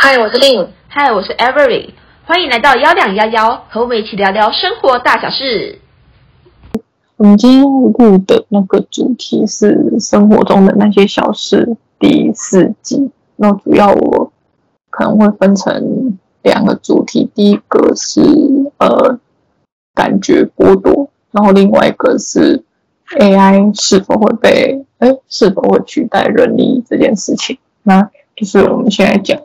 嗨，我是 Lin。嗨，我是 Avery。欢迎来到幺两幺幺，和我们一起聊聊生活大小事。我们今天录的那个主题是生活中的那些小事第四集。那主要我可能会分成两个主题，第一个是呃感觉剥夺，然后另外一个是 AI 是否会被哎是否会取代人力这件事情。那就是我们现在讲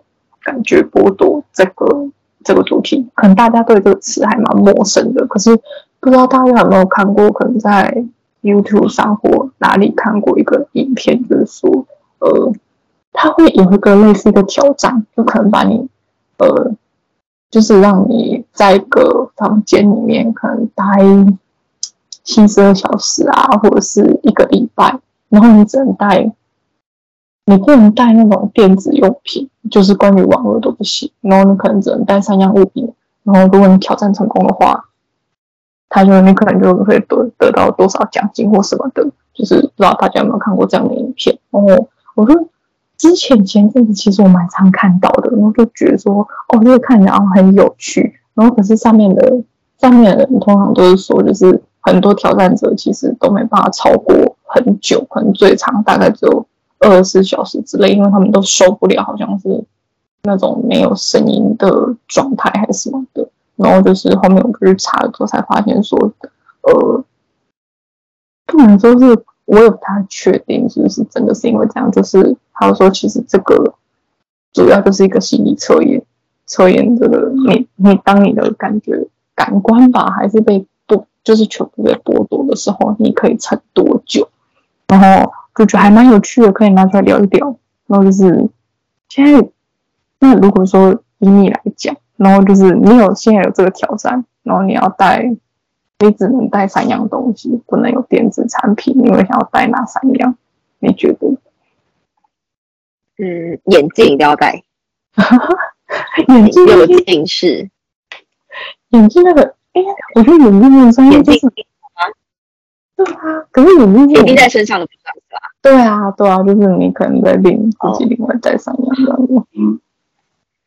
感觉剥夺这个这个主题，可能大家对这个词还蛮陌生的，可是。不知道大家有没有看过？可能在 YouTube 上或哪里看过一个影片，就是说，呃，他会有一个类似一个挑战，就可能把你，呃，就是让你在一个房间里面可能待七十二小时啊，或者是一个礼拜，然后你只能待，你不能带那种电子用品，就是关于网络都不行，然后你可能只能带三样物品，然后如果你挑战成功的话。他就：“你可能就会得得到多少奖金或什么的，就是不知道大家有没有看过这样的影片。”哦，我说之前前阵子其实我蛮常看到的，然后就觉得说：“哦，这个看起来很有趣。”然后可是上面的上面的人通常都是说，就是很多挑战者其实都没办法超过很久，可能最长大概只有二十四小时之类，因为他们都受不了，好像是那种没有声音的状态还是什么的。然后就是后面我就去查了之后才发现说，呃，不能说是我有不太确定是不是真的是因为这样，就是他说其实这个主要就是一个心理测验，测验这个你你当你的感觉感官吧还是被剥，就是全部被剥夺的时候，你可以撑多久？然后就觉得还蛮有趣的，可以拿出来聊一聊。然后就是现在那如果说以你来讲。然后就是你有现在有这个挑战，然后你要带，你只能带三样东西，不能有电子产品。你会想要带哪三样？你觉得？嗯，眼镜一定要戴。眼镜有近视。眼镜那个，哎，我觉得眼镜那个专业就是对啊，可是眼镜眼镜在身上的不算？对啊，对啊，就是你可能在另自己另外带三样这样子。嗯。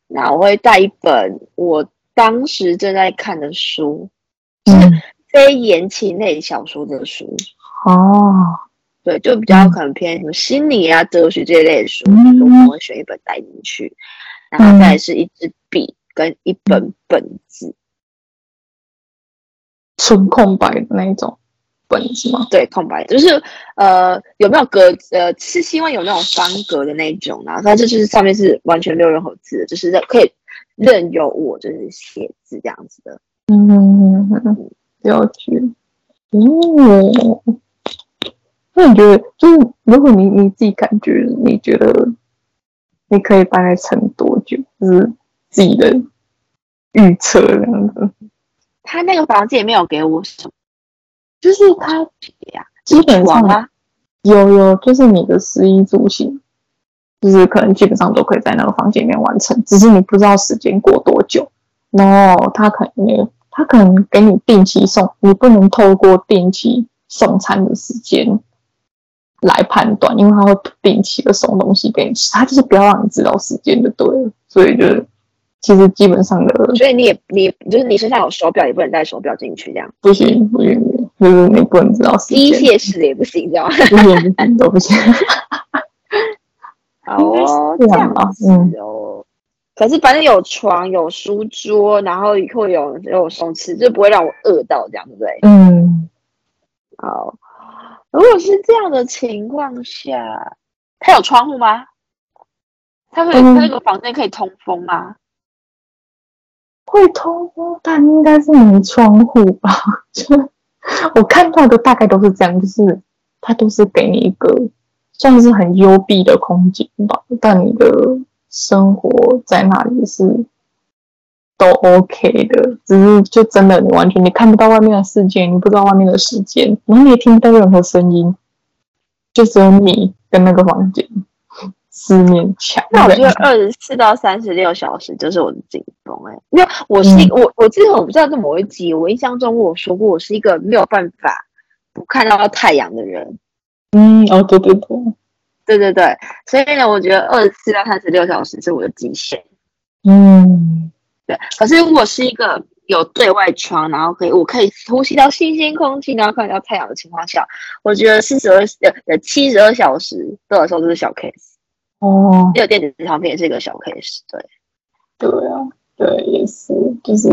那我会带一本我当时正在看的书，是非言情类小说的书。哦，对，就比较可能偏什么心理啊、哲学这一类的书，嗯、我会选一本带进去。然后再是一支笔跟一本本子，纯空白的那一种。本是吗？对，空白就是呃，有没有格？呃，是希望有那种方格的那种啊。它这就是上面是完全没有任何字，就是可以任由我就是写字这样子的。嗯，了解。哦，那你觉得，就是如果你你自己感觉，你觉得你可以大概撑多久？就是自己的预测这样子。他那个房间也没有给我什么。就是他呀，基本上有有，就是你的食衣住行，就是可能基本上都可以在那个房间里面完成，只是你不知道时间过多久。然后他可能他可能给你定期送，你不能透过定期送餐的时间来判断，因为他会不定期的送东西给你吃，他就是不要让你知道时间就对了。所以就是其实基本上的，所以你也你就是你身上有手表，也不能带手表进去，这样不行不行。就是你不能知道时间，机械式的也不行，知道吗？机械式都不行。好哦，这样啊，嗯哦。可是反正有床有书桌，然后会有有松弛，就不会让我饿到，这样对不对？嗯。好，如果是这样的情况下，它有窗户吗？它会，它那个房间可以通风吗？会通风，但应该是没窗户吧？就。我看到的大概都是这样，就是它都是给你一个算是很幽闭的空间吧，但你的生活在那里是都 OK 的，只是就真的你完全你看不到外面的世界，你不知道外面的时间，然后你也听不到任何声音，就只有你跟那个房间。四面墙，那我觉得二十四到三十六小时就是我的紧绷哎，因为我是一个、嗯、我我记得我不知道这某一集，我印象中我说过我是一个没有办法不看到太阳的人。嗯，哦，对对对，对对对，所以呢，我觉得二十四到三十六小时是我的极限。嗯，对。可是如果是一个有对外窗，然后可以我可以呼吸到新鲜空气，然后看到太阳的情况下，我觉得四十二呃呃七十二小时对我来说都是小 case。哦，这个电子唱片也是一个小 case，对。对啊，对，也是，就是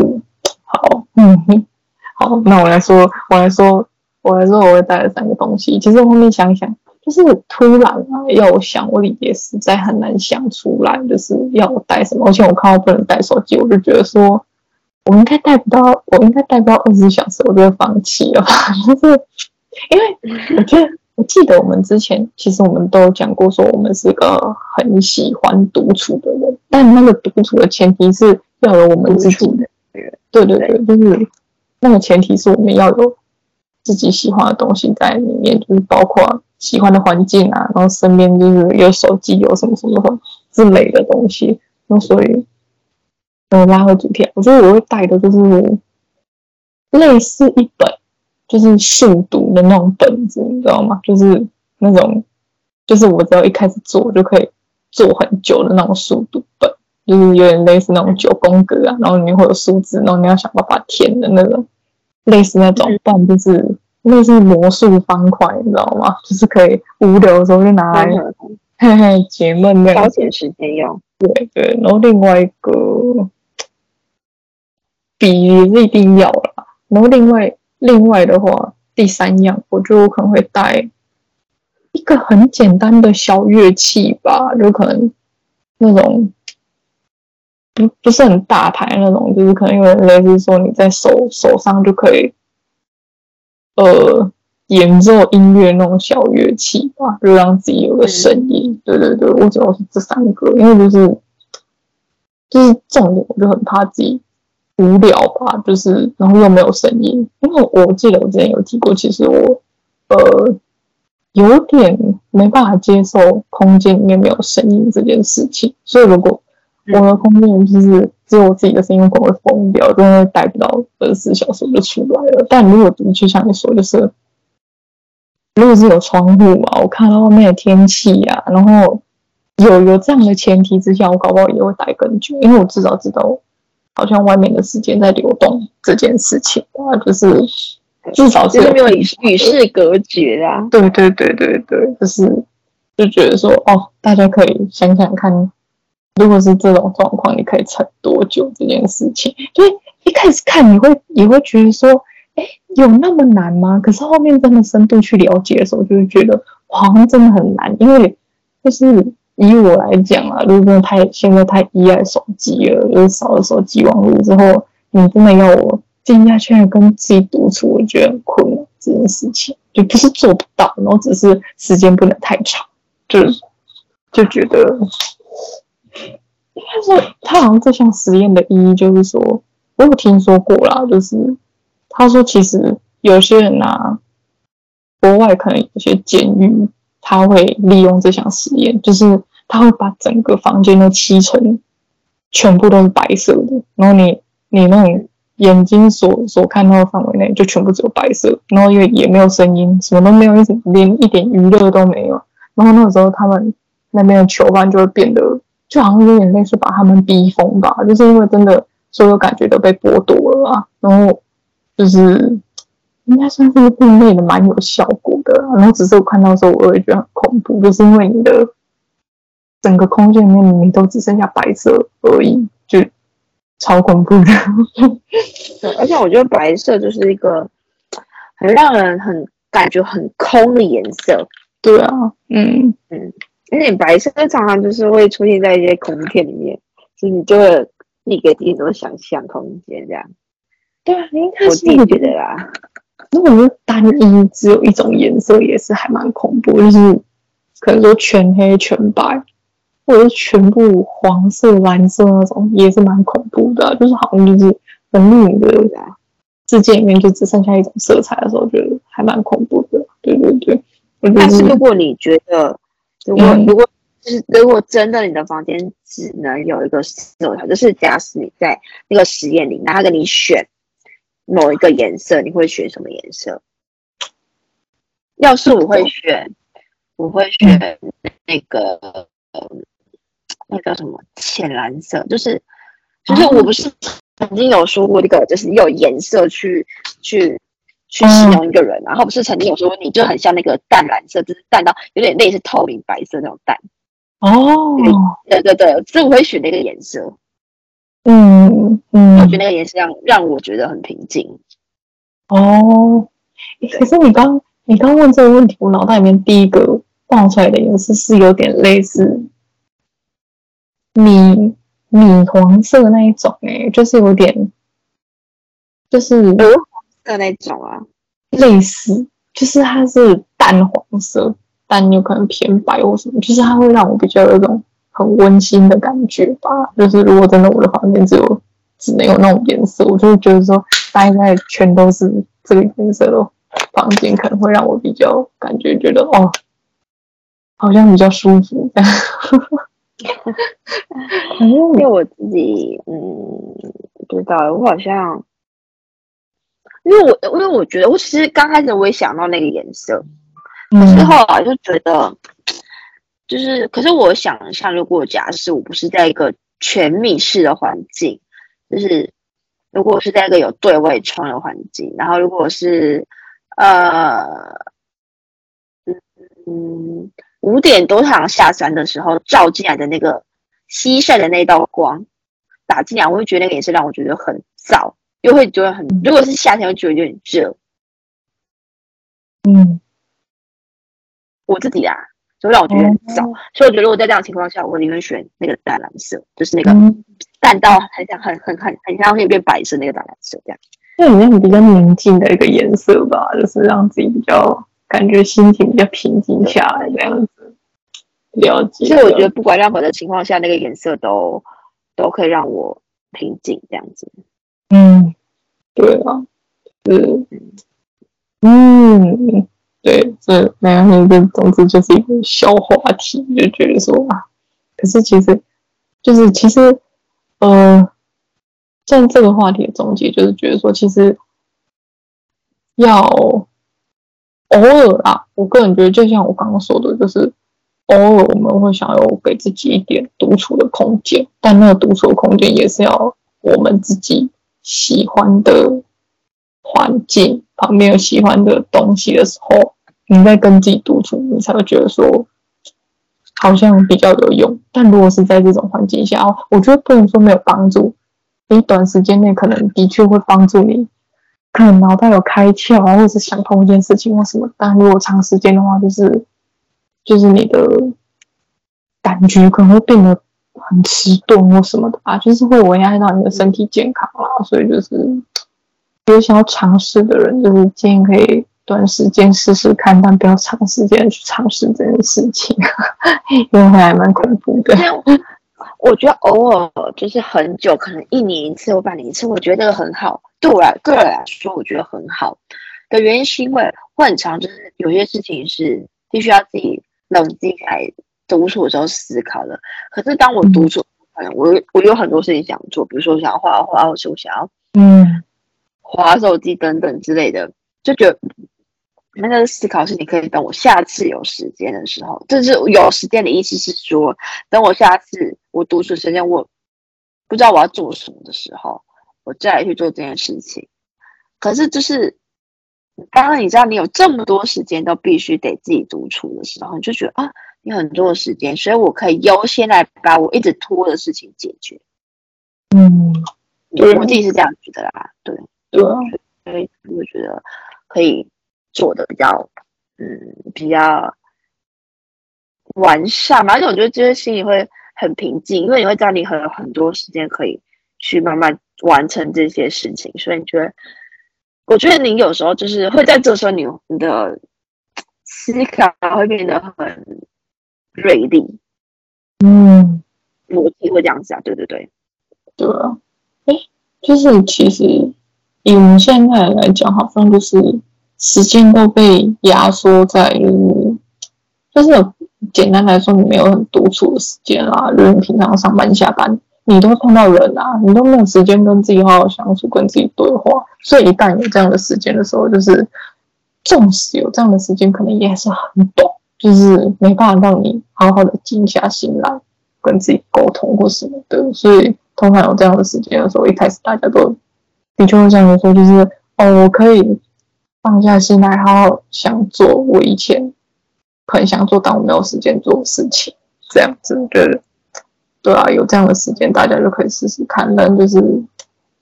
好，嗯，好，那我来说，我来说，我来说，我会带了三个东西。其实我后面想想，就是突然啊，要我想，我也实在很难想出来，就是要我带什么。而且我看到不能带手机，我就觉得说，我应该带不到，我应该带不到二十四小时，我就会放弃了吧。就是因为我觉得。我记得我们之前其实我们都讲过，说我们是个很喜欢独处的人，但那个独处的前提是要有我们自己的人。对对对，就是那个前提是我们要有自己喜欢的东西在里面，就是包括喜欢的环境啊，然后身边就是有手机，有什么什么什么之类的东西。那所以，嗯，拉回主题，我觉得我会带的就是类似一本。就是速读的那种本子，你知道吗？就是那种，就是我只要一开始做就可以做很久的那种速读本，就是有点类似那种九宫格啊，然后里面会有数字，然后你要想办法填的那种，类似那种，不然就是类似魔术方块，你知道吗？就是可以无聊的时候就拿来嘿嘿解闷那样，消遣时间用。对对，然后另外一个笔也是一定要了，然后另外。另外的话，第三样我就可能会带一个很简单的小乐器吧，就可能那种不不是很大台那种，就是可能因为类似说你在手手上就可以呃演奏音乐那种小乐器吧，就让自己有个声音。对对对，我主要是这三个，因为就是就是重点，我就很怕自己。无聊吧，就是然后又没有声音，因为我记得我之前有提过，其实我呃有点没办法接受空间里面没有声音这件事情，所以如果我的空间就是只有我自己的声音，我会疯掉，真的待不到二十四小时就出来了。但如果的确像你说，就是如果是有窗户嘛，我看到外面的天气呀，然后有有这样的前提之下，我搞不好也会待更久，因为我至少知道。好像外面的时间在流动这件事情啊，就是至少是没有与与世隔绝啊。对对对对对，就是就觉得说哦，大家可以想想看，如果是这种状况，你可以撑多久这件事情？所以一开始看你会也会觉得说，哎，有那么难吗？可是后面真的深度去了解的时候，就会觉得好像真的很难，因为就是。以我来讲啊，如果真的太现在太依赖手机了，就是少了手机网络之后，你真的要我静下心来跟自己独处，我觉得很困难。这件事情就不是做不到，然后只是时间不能太长，就就觉得，应该说他好像这项实验的意义就是说，我有听说过啦，就是他说其实有些人啊，国外可能有些监狱。他会利用这项实验，就是他会把整个房间都漆成全部都是白色的，然后你你那种眼睛所所看到的范围内就全部只有白色，然后因为也没有声音，什么都没有，一连一点娱乐都没有。然后那个时候他们那边的囚犯就会变得就好像有点类似把他们逼疯吧，就是因为真的所有感觉都被剥夺了啊，然后就是。应该算是另类的，蛮有效果的。然后只是我看到的时候，我会觉得很恐怖，就是因为你的整个空间里面，你都只剩下白色而已，就超恐怖的。对，而且我觉得白色就是一个很让人很感觉很空的颜色。对啊，嗯嗯，因为白色常常就是会出现在一些恐怖片里面，所以你就会立给自己多想象空间这样。对啊，应该是我自己觉得啦。如果是单一只有一种颜色，也是还蛮恐怖，就是可能说全黑全白，或者是全部黄色、蓝色那种，也是蛮恐怖的啊。就是好像就是很令你的世界里面就只剩下一种色彩的时候，觉得还蛮恐怖的。对对对。但是如果你觉得，如果如果就是如果真的你的房间只能有一个色彩，就是假使你在那个实验里，拿给你选。某一个颜色，你会选什么颜色？要是我会选，我会选那个，呃，那个叫什么浅蓝色，就是就是我不是曾经有说过这个，就是用颜色去去去形容一个人，然后不是曾经有说过你就很像那个淡蓝色，就是淡到有点类似透明白色那种淡。哦，对对对，所以我会选那个颜色。嗯嗯，我觉得那个颜色让让我觉得很平静。哦，可是你刚你刚问这个问题，我脑袋里面第一个冒出来的颜色是有点类似米米黄色那一种，哎，就是有点，就是鹅黄色那种啊，类似，就是它是淡黄色。但有可能偏白或什么，就是它会让我比较有一种很温馨的感觉吧。就是如果真的我的房间只有只能有那种颜色，我就会觉得说待在全都是这个颜色的房间，可能会让我比较感觉觉得哦，好像比较舒服。因为我自己嗯不知道，我好像因为我因为我觉得我其实刚开始我也想到那个颜色。可是后来就觉得，就是，可是我想一下，如果假设我不是在一个全密室的环境，就是如果我是在一个有对外窗的环境，然后如果是呃，嗯，五点多太阳下山的时候照进来的那个西晒的那道光打进来，我会觉得那个也是让我觉得很燥，又会觉得很，如果是夏天，会觉得有点热，嗯。我自己啊，所以让我觉得很糟。嗯、所以我觉得，如果在这样的情况下，我宁愿选那个淡蓝色，就是那个淡到很像很很很很像可以变白色那个淡蓝色这样。那好像比较宁静的一个颜色吧，就是让自己比较感觉心情比较平静下来这样子。了解。所以我觉得，不管任何的情况下，那个颜色都都可以让我平静这样子。嗯，对啊，是，嗯。对，这两个人的总之就是一个小话题，就觉得说啊，可是其实，就是其实，呃，像这个话题的总结就是觉得说，其实要偶尔啊，我个人觉得，就像我刚刚说的，就是偶尔我们会想要给自己一点独处的空间，但那个独处的空间也是要我们自己喜欢的环境，旁边有喜欢的东西的时候。你在跟自己独处，你才会觉得说好像比较有用。但如果是在这种环境下，我觉得不能说没有帮助。你短时间内可能的确会帮助你，可能脑袋有开窍，或者是想通一件事情或什么。但如果长时间的话，就是就是你的感觉可能会变得很迟钝或什么的啊，就是会危害到你的身体健康啊。所以就是有想要尝试的人，就是建议可以。短时间试试看，但不要长时间去尝试这件事情，因为还蛮恐怖的。我觉得偶尔就是很久，可能一年一次或半年一次，我觉得这个很好。对我来个人来说，我觉得很好的原因是因为会很长，就是有些事情是必须要自己冷静来独处的时候思考的。可是当我独处，可能、嗯、我我有很多事情想做，比如说我想要画画，或者我想要嗯滑手机等等之类的，就觉得。那个思考是，你可以等我下次有时间的时候，就是有时间的意思是说，等我下次我独处时间，我不知道我要做什么的时候，我再来去做这件事情。可是就是，当你知道你有这么多时间都必须得自己独处的时候，你就觉得啊，你很多时间，所以我可以优先来把我一直拖的事情解决。嗯，我自己是这样觉得啦，对，对，所以我觉得可以。做的比较，嗯，比较完善嘛，而且我觉得这些心里会很平静，因为你会知道你还有很多时间可以去慢慢完成这些事情，所以你觉得，我觉得你有时候就是会在这时候你，你你的思考会变得很锐利，嗯，逻辑会这样子啊，对对对，对啊，哎，就是其实以我们现在来讲，好像就是。时间都被压缩在，就是简单来说，你没有很独处的时间啦。如果你平常上班下班，你都碰到人啊，你都没有时间跟自己好好相处，跟自己对话。所以一旦有这样的时间的时候，就是纵使有这样的时间，可能也是很短，就是没办法让你好好的静下心来跟自己沟通或什么的。所以。通常有这样的时间的时候，一开始大家都的确会这样说，就是哦，我可以放下心来，好好想做我以前很想做但我没有时间做的事情，这样子，对，对啊，有这样的时间，大家就可以试试看。但就是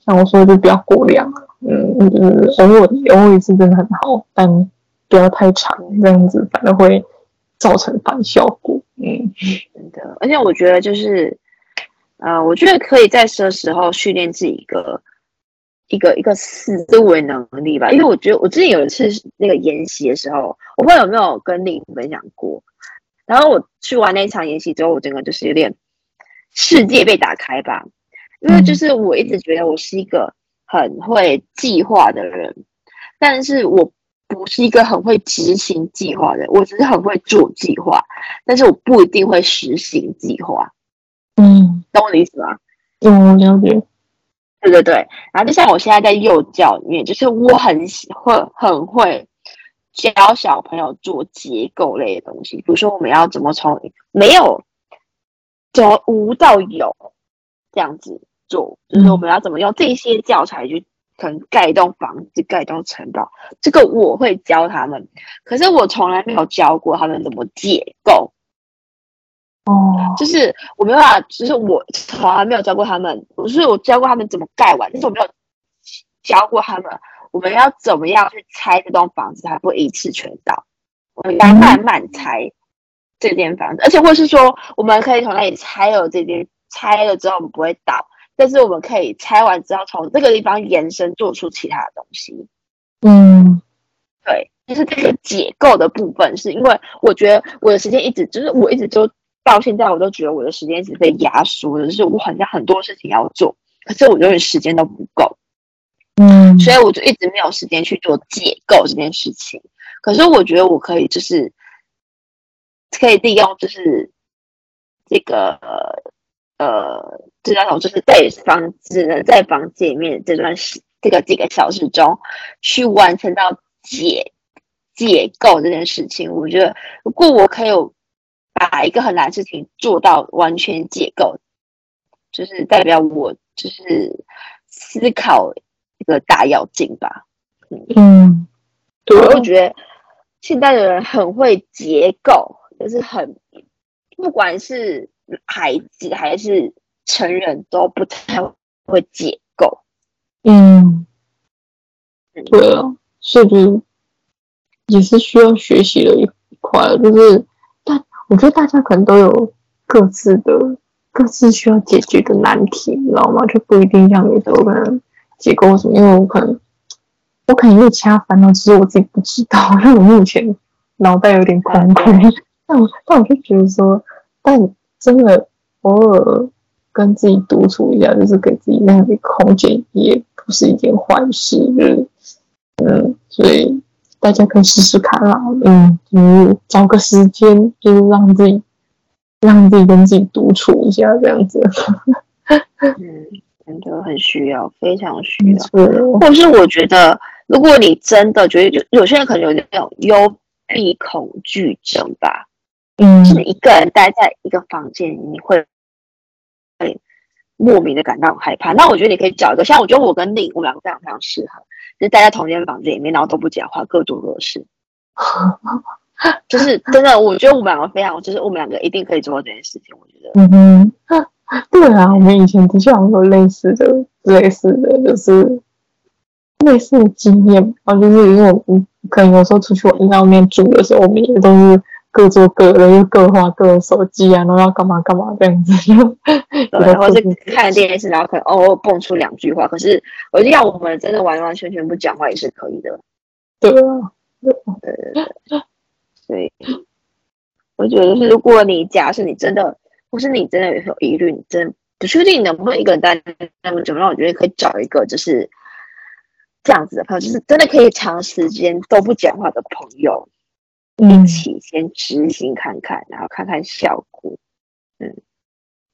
像我说的，就不要过量，嗯，就是偶尔偶尔一次真的很好，但不要太长，这样子反而会造成反效果。嗯，真的，而且我觉得就是，呃，我觉得可以在这时候训练自己一个一个一个思维能力吧。因为我觉得我之前有一次那个研习的时候，我不知道有没有跟你分享过。然后我去完那一场研习之后，我整个就是有点世界被打开吧。因为就是我一直觉得我是一个很会计划的人，但是我。不是一个很会执行计划的人，我只是很会做计划，但是我不一定会实行计划。嗯，懂我的意思吗？嗯，了解。对对对，然后就像我现在在幼教里面，就是我很喜会很会教小朋友做结构类的东西，比如说我们要怎么从没有从无到有这样子做，就是我们要怎么用这些教材去。可能盖一栋房子，盖一栋城堡，这个我会教他们。可是我从来没有教过他们怎么解构。哦，就是我没有办法，就是我从来没有教过他们。不是我教过他们怎么盖完，但是我没有教过他们我们要怎么样去拆这栋房子，才不会一次全倒。我们要慢慢拆这间房子，而且或是说，我们可以从那里拆了这间，拆了之后我们不会倒。但是我们可以拆完之后，从这个地方延伸做出其他的东西。嗯，对，就是这个解构的部分，是因为我觉得我的时间一直就是我一直就到现在，我都觉得我的时间一直被压缩的，就是我好像很多事情要做，可是我永远时间都不够。嗯，所以我就一直没有时间去做解构这件事情。可是我觉得我可以，就是可以利用，就是这个。呃，这张图就是在房只能，在房间里面这段时这个几个小时中，去完成到解解构这件事情。我觉得，如果我可以有把一个很难的事情做到完全解构，就是代表我就是思考一个大要进吧。嗯，嗯对，我觉得现在的人很会结构，就是很不管是。孩子还是成人都不太会解构，嗯，对啊，所以也是需要学习的一块，就是大，我觉得大家可能都有各自的各自需要解决的难题，你知道吗？就不一定像你说可能解构什么，因为我可能我可能有其他烦恼，只是我自己不知道，因为我目前脑袋有点空空，但我但我就觉得说，但。真的偶尔跟自己独处一下，就是给自己那样的空间，也不是一件坏事。就是，嗯，所以大家可以试试看啦。嗯，就是找个时间，就是让自己让自己跟自己独处一下，这样子。嗯，真的很需要，非常需要。或者是我觉得，如果你真的觉得有有些人可能有那种幽闭恐惧症吧。嗯，就是一个人待在一个房间，你会会莫名的感到很害怕。那我觉得你可以找一个，像我觉得我跟丽，我们两个非常非常适合，就是待在同一间房间里面，然后都不讲话，各做各事。就是真的，我觉得我们两个非常，就是我们两个一定可以做到这件事情。我觉得，嗯哼，对啊，我们以前的确好像有类似的、类似的，就是类似的经验。啊就是因为我可能有时候出去玩在外面住的时候，我们也都是。各做各的，又各花各的手机啊，然后要干嘛干嘛这样子，对，然后是看电视，然后可能偶尔蹦出两句话。可是，我觉得要我们真的完完全全不讲话也是可以的。对啊，对对对对。所以，我觉得是，如果你假设你真的，或是你真的有疑虑，你真不确定能不能一个人待那么久，那我觉得可以找一个就是这样子的朋友，就是真的可以长时间都不讲话的朋友。一起先执行看看，然后看看效果。嗯，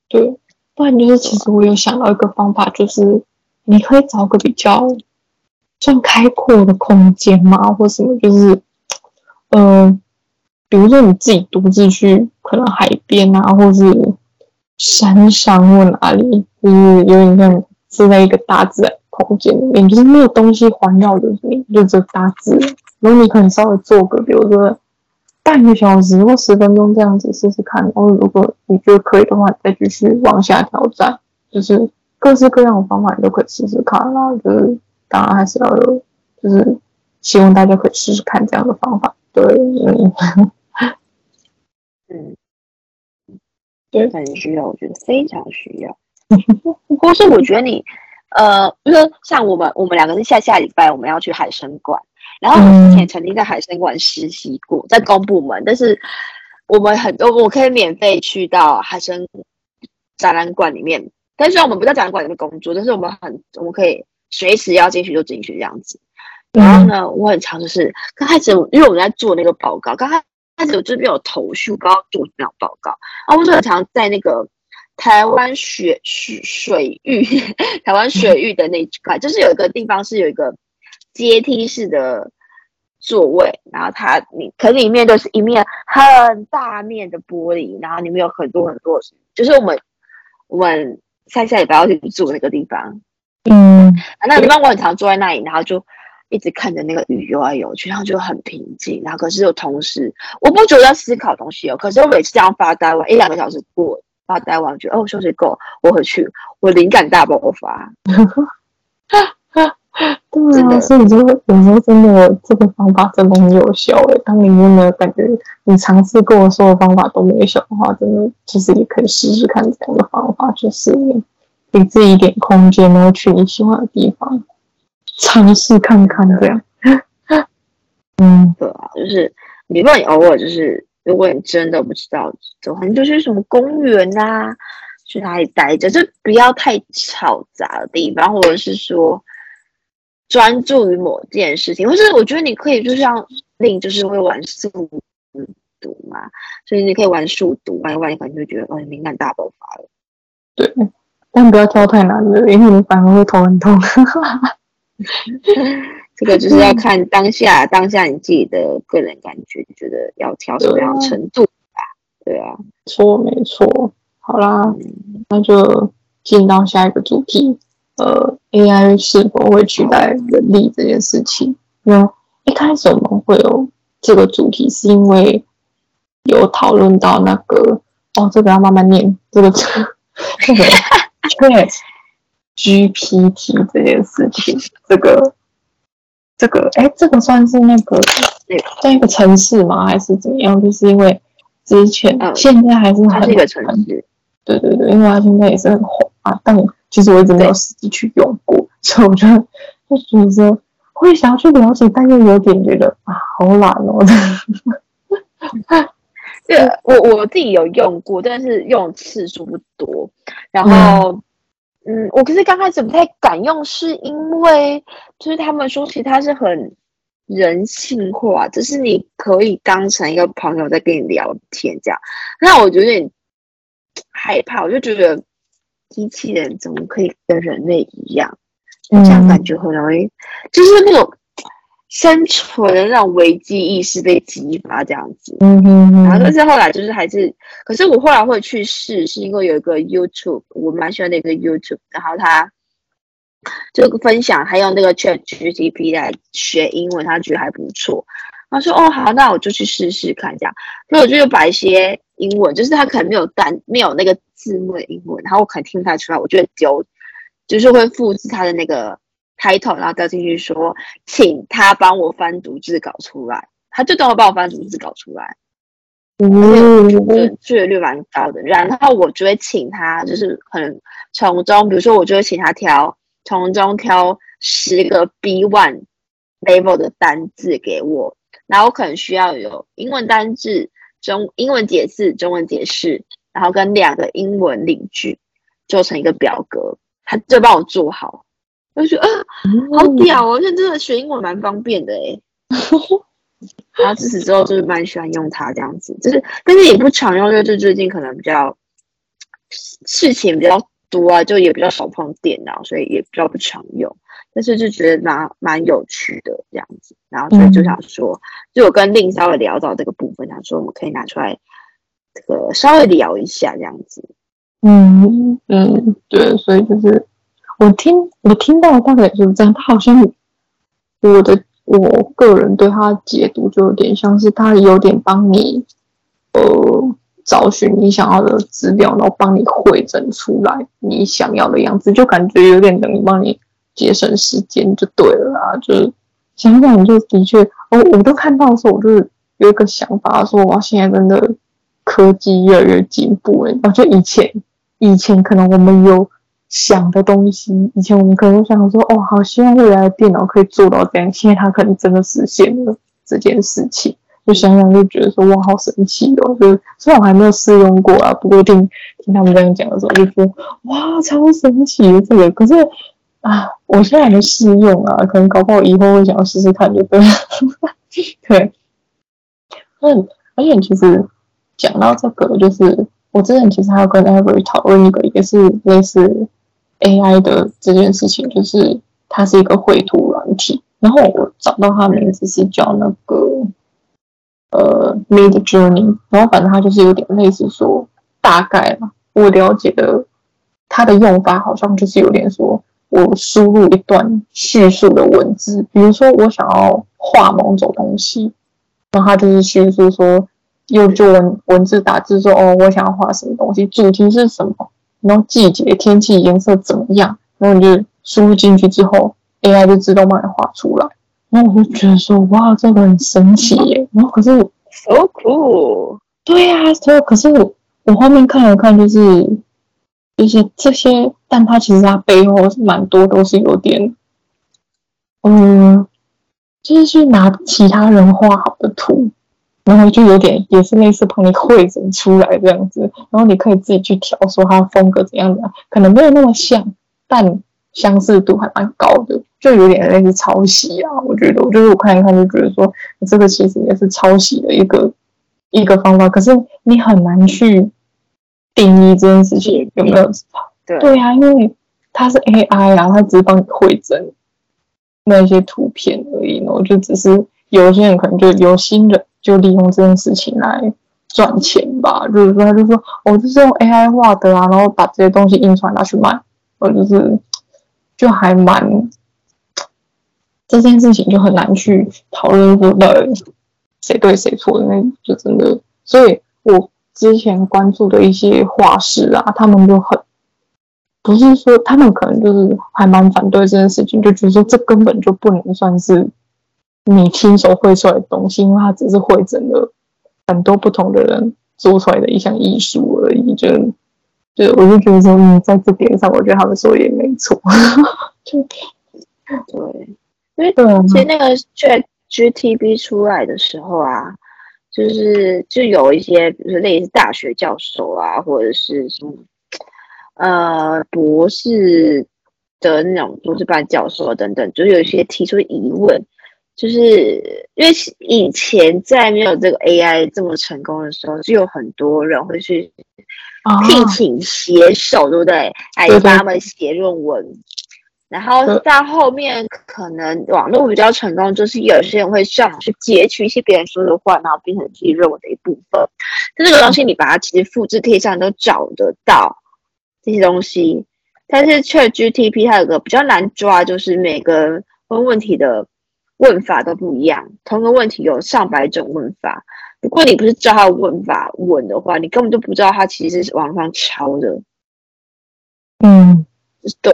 对，不然就是其实我有想到一个方法，就是你可以找个比较算开阔的空间嘛，或什么，就是嗯、呃，比如说你自己独自去可能海边啊，或是山上或哪里，就是有点像是在一个大自然空间里面，就是没有东西环绕着你，就这大自然。然后你可能稍微做个，比如说半个小时或十分钟这样子试试看。然后如果你觉得可以的话，再继续往下挑战，就是各式各样的方法你都可以试试看。然后就是当然还是要有，就是希望大家可以试试看这样的方法。对，嗯。嗯对，很需要，我觉得非常需要。不过是我觉得你，呃，就是像我们，我们两个是下下礼拜我们要去海参馆，然后我之前曾经在海参馆实习过，在公部门，但是我们很多我可以免费去到海参展览馆里面，但是我们不在展览馆里面工作，但是我们很我们可以随时要进去就进去这样子。然后呢，我很常就是刚开始，因为我们在做那个报告，刚开。开始我这边有头绪，我不知道做什么报告。然后我就很常在那个台湾水水水域，台湾水域的那一块，就是有一个地方是有一个阶梯式的座位，然后它你可里面都是一面很大面的玻璃，然后里面有很多很多，就是我们我们下下礼拜要去住那个地方。嗯，那个地方我很常坐在那里，然后就。一直看着那个鱼游来游去，然后就很平静。然后可是又同时，我不觉得在思考东西哦。可是我每次这样发呆完一两个小时过，发呆完觉得哦，休息够，我回去，我灵感大爆发。对啊，所以就有时候真的这个方法真的很有效诶。当你真的感觉你尝试过所有方法都没效的话，真的其实也可以试试看这样的方法，就是给自己一点空间，然后去你喜欢的地方。尝试看看这样，嗯，对啊，就是，比如说你偶尔就是，如果你真的不知道走，你就去什么公园啊，去哪里待着，就不要太嘈杂的地方，或者是说专注于某件事情，或是我觉得你可以就像令就是会玩速读嘛，所以你可以玩速读，玩一玩你可能就觉得哦，敏感大爆发了。对，但不要挑太难的，因为你反而会头很痛。这个就是要看当下，当下你自己的个人感觉，你觉得要挑什么样的程度吧？对啊，错，没错。好啦，嗯、那就进到下一个主题。呃，AI 是否会取代人力这件事情？那一开始我们会有这个主题，是因为有讨论到那个哦，这个要慢慢念，这个这个 Chat GPT 这件事情，这个这个，哎，这个算是那个在一个城市吗？还是怎么样？就是因为之前、嗯、现在还是很个城市，对对对，因为它现在也是很红啊。但其实我一直没有实际去用过，所以我觉得就觉得说会想要去了解，但又有点觉得啊，好懒哦。对，我我自己有用过，但是用次数不多，然后。嗯嗯，我可是刚开始不太敢用，是因为就是他们说其实它是很人性化，就是你可以当成一个朋友在跟你聊天这样。那我就有点害怕，我就觉得机器人怎么可以跟人类一样？这样感觉很容易，就是那种。生存的那种危机意识被激发，这样子，嗯哼哼，然后但是后来就是还是，可是我后来会去试，是因为有一个 YouTube，我蛮喜欢的一个 YouTube，然后他就分享，他用那个 ChatGPT 来学英文，他觉得还不错，他说哦好，那我就去试试看这样，所以我就把一些英文，就是他可能没有单没有那个字幕的英文，然后我可能听不太出来，我就会丢，就是会复制他的那个。title，，然后掉进去说，请他帮我翻逐字稿出来，他就等我帮我翻逐字稿出来，嗯，准确率蛮高的。然后我就会请他，就是可能从中，比如说我就会请他挑，从中挑十个 B1 level 的单字给我，然后我可能需要有英文单字、中英文解释、中文解释，然后跟两个英文领句做成一个表格，他就帮我做好。我就觉得啊，好屌哦！现在真的学英文蛮方便的诶。然后自此之后就是蛮喜欢用它这样子，就是但是也不常用，因为就最近可能比较事情比较多啊，就也比较少碰电脑，所以也比较不常用。但是就觉得蛮蛮有趣的这样子，然后所以就想说，就我跟令稍微聊到这个部分，想说我们可以拿出来这个稍微聊一下这样子。嗯嗯，对，所以就是我听我听到大概就是这样，他好像我的我个人对他解读就有点像是他有点帮你呃找寻你想要的资料，然后帮你汇整出来你想要的样子，就感觉有点等于帮你节省时间就对了啦。就是想想就的确，哦，我都看到的时候，我就是有一个想法说，哇，现在真的科技越来越进步了，然后就以前。以前可能我们有想的东西，以前我们可能想说，哦，好希望未来的电脑可以做到这样。现在它可能真的实现了这件事情，就想想就觉得说，哇，好神奇哦！就是虽然我还没有试用过啊，不过听听他们这样讲的时候，就说，哇，超神奇的这个。可是啊，我现在还没试用啊，可能搞不好以后会想要试试看，就对了。对，嗯，而且其实讲到这个，就是。我之前其实还有跟 Avery 讨论一个，也是类似 AI 的这件事情，就是它是一个绘图软体，然后我找到它的名字是叫那个呃 Midjourney，然后反正它就是有点类似说大概嘛，我了解的它的用法好像就是有点说我输入一段叙述的文字，比如说我想要画某种东西，然后它就是叙述说。又就文文字打字说哦，我想要画什么东西，主题是什么，然后季节、天气、颜色怎么样，然后你就输入进去之后，AI 就自动帮你画出来。然后我就觉得说哇，这个很神奇耶。然后可是 so cool，对呀、啊，所以可是我我后面看了看，就是就是这些，但它其实它背后是蛮多都是有点，嗯，就是去拿其他人画好的图。然后就有点也是类似帮你绘整出来这样子，然后你可以自己去调说它风格怎样的，可能没有那么像，但相似度还蛮高的，就有点类似抄袭啊。我觉得，我就是我看一看就觉得说，这个其实也是抄袭的一个一个方法，可是你很难去定义这件事情有没有对。对啊，因为它是 AI 啊，它只是帮你绘整那些图片而已，然后就只是有些人可能就有心人。就利用这件事情来赚钱吧，就是说，他就说，我就是用 AI 画的啊，然后把这些东西印出来拿去卖，我就是就还蛮这件事情就很难去讨论说到底谁对谁错的，那就真的，所以我之前关注的一些画师啊，他们就很不是说他们可能就是还蛮反对这件事情，就觉得说这根本就不能算是。你亲手绘出来的东西，因为它只是绘整了很多不同的人做出来的一项艺术而已。就就我就觉得说，嗯，在这点上，我觉得他们说也没错。就 对，因为对，其实那个 ChatGPT 出来的时候啊，就是就有一些，比如说类似大学教授啊，或者是什么呃博士的那种博士班教授等等，就有一些提出疑问。就是因为以前在没有这个 AI 这么成功的时候，就有很多人会去聘请写手，哦、对不对？来帮他们写论文。然后到后面可能网络比较成功，就是有些人会上去截取一些别人说的话，然后变成自己认为的一部分。但这个东西你把它其实复制贴上都找得到这些东西。但是 ChatGPT 它有个比较难抓，就是每个问问题的。问法都不一样，同个问题有上百种问法。如果你不是照他的问法问的话，你根本就不知道它其实是网上抄的。嗯，对，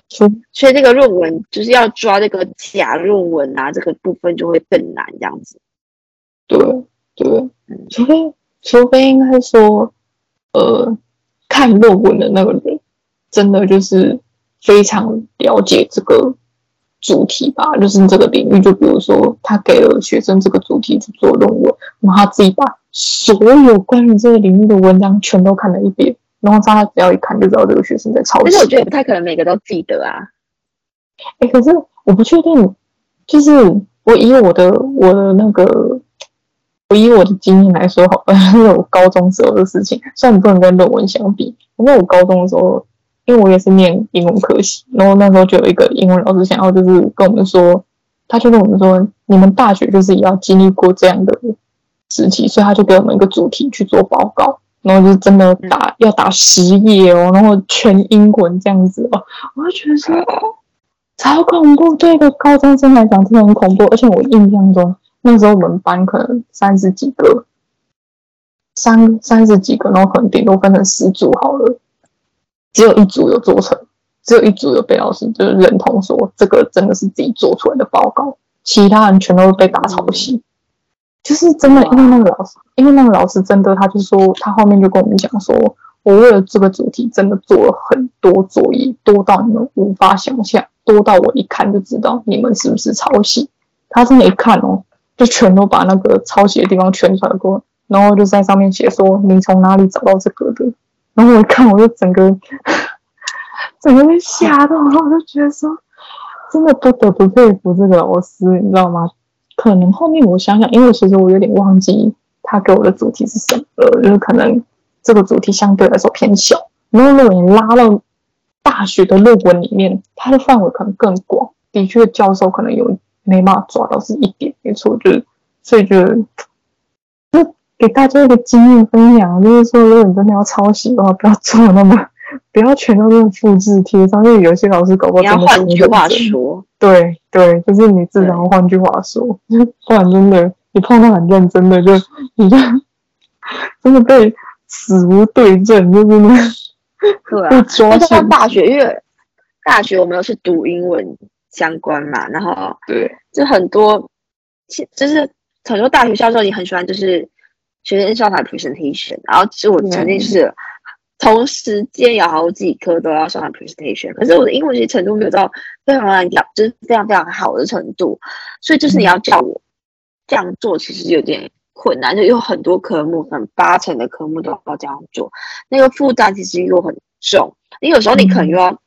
所以这个论文就是要抓这个假论文啊，这个部分就会更难这样子。对对，除非除非应该说，呃，看论文的那个人真的就是非常了解这个。主题吧，就是这个领域。就比如说，他给了学生这个主题去做论文，然后他自己把所有关于这个领域的文章全都看了一遍，然后他只要一看就知道这个学生在抄袭。但是我觉得不太可能每个都记得啊。哎，可是我不确定，就是我以我的我的那个，我以我的经验来说，好吧，因为我高中时候的事情，虽然不能跟论文相比，因为我高中的时候。因为我也是念英文科系，然后那时候就有一个英文老师想要就是跟我们说，他就跟我们说，你们大学就是也要经历过这样的时期，所以他就给我们一个主题去做报告，然后就真的打要打十页哦，然后全英文这样子哦，我就觉得说超恐怖，对一个高中生来讲真的很恐怖。而且我印象中那时候我们班可能三十几个，三三十几个，然后可能顶多分成十组好了，只有一组有做成，只有一组有被老师就是认同说这个真的是自己做出来的报告，其他人全都被打抄袭。就是真的，因为那个老师，因为那个老师真的，他就说，他后面就跟我们讲说，我为了这个主题真的做了很多作业，多到你们无法想象，多到我一看就知道你们是不是抄袭。他真的，一看哦，就全都把那个抄袭的地方全传过，然后就在上面写说你从哪里找到这个的。然后我一看，我就整个 整个被吓到，了我就觉得说，真的不得不佩服这个老师，你知道吗？可能后面我想想，因为其实我有点忘记他给我的主题是什么了，就是可能这个主题相对来说偏小。然后如果你拉到大学的论文里面，它的范围可能更广。的确，教授可能有没办法抓到是一点没错，就是所以就就给大家一个经验分享，就是说如果你真的要抄袭的话，不要做那么。不要全都用复制贴上，因为有些老师搞不好真的是。换句话说，对对，就是你至少换句话说，不然真的你碰到很认真的，就你就 真的被死无对证，就是那对啊。抓像大学，因为大学我们又是读英文相关嘛，然后对，就很多，就是很多大学教授也很喜欢，就是学生上台 presentation，然后其实我曾经是。同时间有好几科都要上 presentation，可是我的英文其实程度没有到非常非常就是非常非常好的程度，所以就是你要叫我这样做，其实有点困难，就有很多科目，可能八成的科目都要这样做，那个负担其实又很重，你有时候你可能又要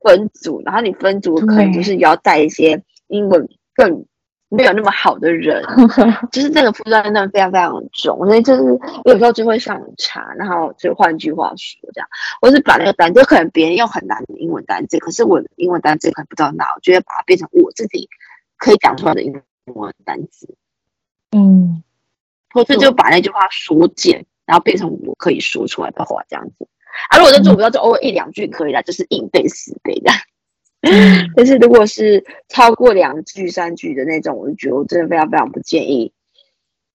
分组，然后你分组可能就是要带一些英文更。没有那么好的人，就是这个负担真的非常非常重，所以就是有时候就会上查，然后就换句话说这样，我是把那个单词，可能别人用很难的英文单词，可是我的英文单词可能不知道哪，我就会把它变成我自己可以讲出来的英文单词，嗯，或者就把那句话缩减，然后变成我可以说出来的话这样子。啊，如果这做不到，就偶尔一两句可以啦，就是硬背死背的。但是如果是超过两句三句的那种，我就觉得我真的非常非常不建议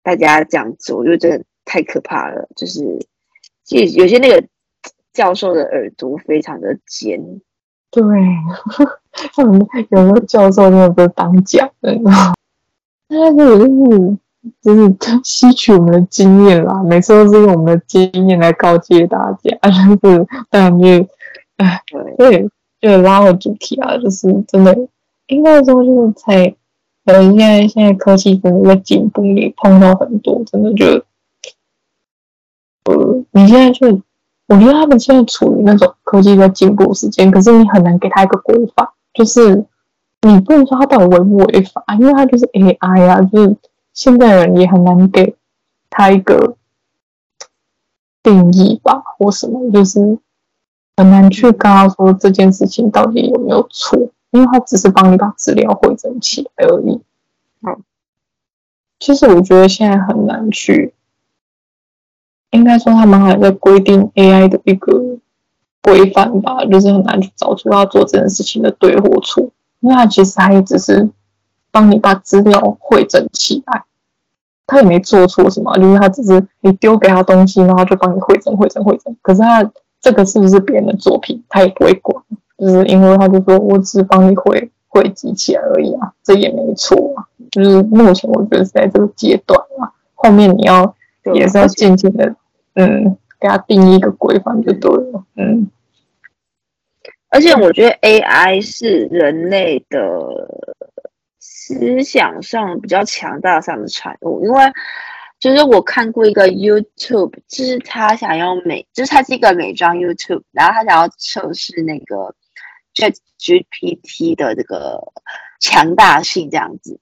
大家这样做，我觉得真的太可怕了。就是其实有些那个教授的耳朵非常的尖，对，嗯，有的教授真的不是当讲的？他这个就是就是吸取我们的经验啦，每次都是用我们的经验来告诫大家，但是当然就哎，对。就拉回主题啊，就是真的，应该说就是在，呃，现在现在科技真的在进步，你碰到很多，真的就，呃，你现在就，我觉得他们现在处于那种科技在进步时间，可是你很难给他一个规范，就是你不能说他到底违不违法，因为他就是 AI 啊，就是现在人也很难给他一个定义吧，或什么，就是。很难去跟他说这件事情到底有没有错，因为他只是帮你把资料汇整起来而已。嗯，其实我觉得现在很难去，应该说他们还在规定 AI 的一个规范吧，就是很难去找出他做这件事情的对或错，因为他其实还只是帮你把资料汇整起来，他也没做错什么，就是他只是你丢给他东西，然后就帮你汇整、汇整、汇整，可是他。这个是不是别人的作品，他也不会管，就是因为他就说我只是帮你汇汇集起来而已啊，这也没错啊。就是目前我觉得是在这个阶段啊，后面你要也是要渐渐的，嗯，给他定义一个规范就对了，嗯。而且我觉得 AI 是人类的思想上比较强大上的产物，因为。就是我看过一个 YouTube，就是他想要美，就是他是一个美妆 YouTube，然后他想要测试那个 ChatGPT 的这个强大性这样子，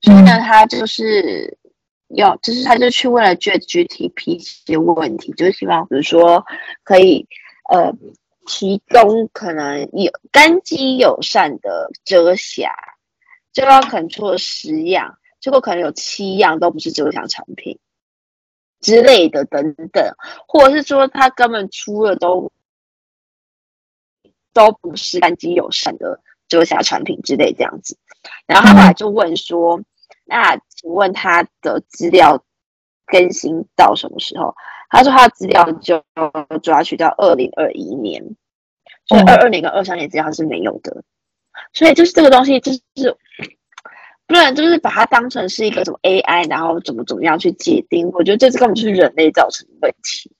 所以呢，他就是要，就是他就去问了 ChatGPT 一些问题，就是希望比如说可以呃提供可能有干肌友善的遮瑕，就要可能出了十样。结果可能有七样都不是这项产品，之类的等等，或者是说他根本出的都都不是三 G 友善的遮瑕产品之类这样子。然后他后来就问说：“嗯、那请问他的资料更新到什么时候？”他说他的资料就抓取到二零二一年，所以二二年跟二三年资料是没有的。所以就是这个东西，就是不然就是把它当成是一个什么 AI，然后怎么怎么样去界定？我觉得这是根本就是人类造成的问题。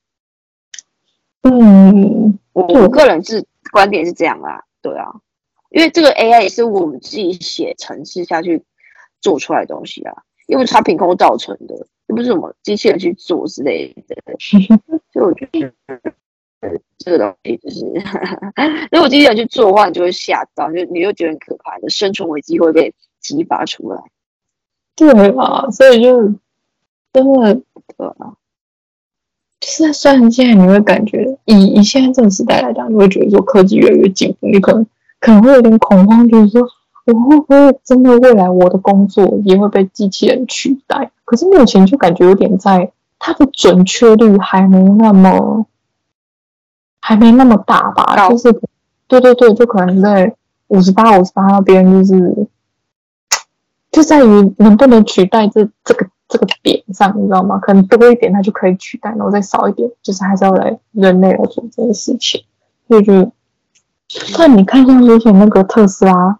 嗯，我我个人是观点是这样啦，对啊，因为这个 AI 也是我们自己写程式下去做出来的东西啊，又不是它凭空造成的，又不是什么机器人去做之类的，所以我觉得。这个东西就是，如果机器人去做的话，你就会吓到，就你又觉得很可怕的生存危机会被激发出来。对啊，所以就真的对啊，就是虽然现在你会感觉以以现在这个时代来讲，你会觉得说科技越来越进步，你可能可能会有点恐慌，就是说我会不会真的未来我的工作也会被机器人取代？可是目前就感觉有点在它的准确率还没那么。还没那么大吧，就是，对对对，就可能在五十八、五十八那边，就是，就在于能不能取代这这个这个点上，你知道吗？可能多一点它就可以取代，然后再少一点，就是还是要来人类来做这件事情。所以就，但你看像之前那个特斯拉，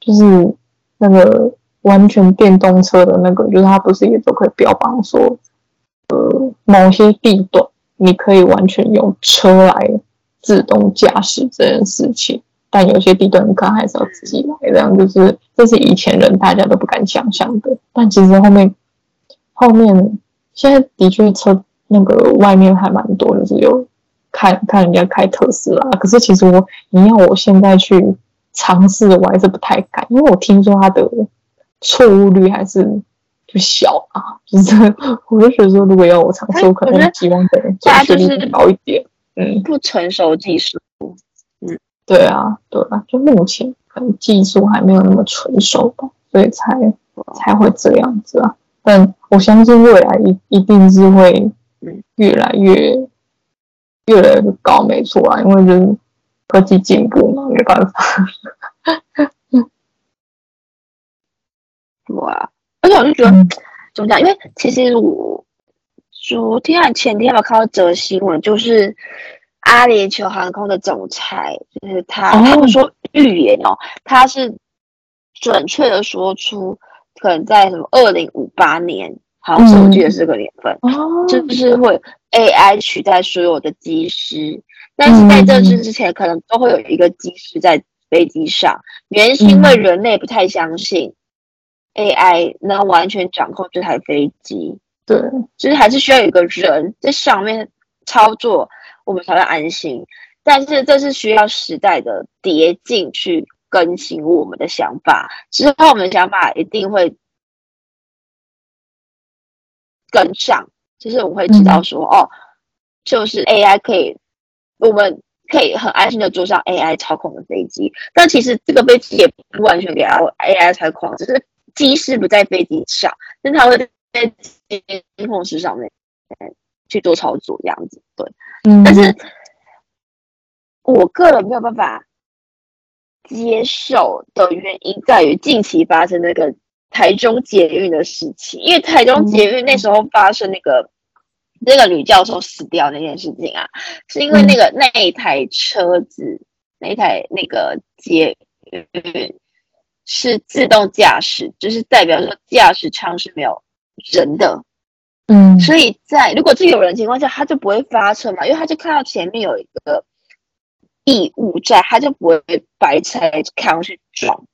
就是那个完全电动车的那个，就是它不是也都可以标榜说，呃，某些地段。你可以完全用车来自动驾驶这件事情，但有些地段你可能还是要自己来，这样就是这是以前人大家都不敢想象的。但其实后面后面现在的确车那个外面还蛮多，就是有看看人家开特斯拉。可是其实我你要我现在去尝试，我还是不太敢，因为我听说它的错误率还是。不小啊，就是我就觉得说，如果要我尝试，我可能希望的准确率高一点。嗯，不成熟技术，嗯，对啊，对啊，就目前可能技术还没有那么成熟吧，所以才才会这样子啊。但我相信未来一一定是会越来越越来越高，没错啊，因为就是科技进步嘛，没办法。对啊。而且我就觉得，怎么讲？因为其实我昨天还前天有看到则新闻，就是阿联酋航空的总裁，就是他，他们说预言哦，他是准确的说出，可能在什么二零五八年，好像是我记得是这个年份，就是会 AI 取代所有的机师，但是在这之之前，可能都会有一个机师在飞机上，原因是因为人类不太相信。AI 能完全掌控这台飞机，对，就是还是需要有一个人在上面操作，我们才会安心。但是这是需要时代的迭进去更新我们的想法，之后我们的想法一定会跟上，就是我们会知道说，嗯、哦，就是 AI 可以，我们可以很安心的坐上 AI 操控的飞机。但其实这个飞机也不完全给 AI 操控，只是。机师不在飞机上，但他会在监控室上面去做操作，这样子对。嗯，但是我个人没有办法接受的原因在于近期发生那个台中捷运的事情，因为台中捷运那时候发生那个、嗯、那个女教授死掉那件事情啊，是因为那个那一台车子，那一台那个捷运。是自动驾驶，就是代表说驾驶舱是没有人的，嗯，所以在如果是有人情况下，他就不会发车嘛，因为他就看到前面有一个异物在，他就不会白车看上去撞。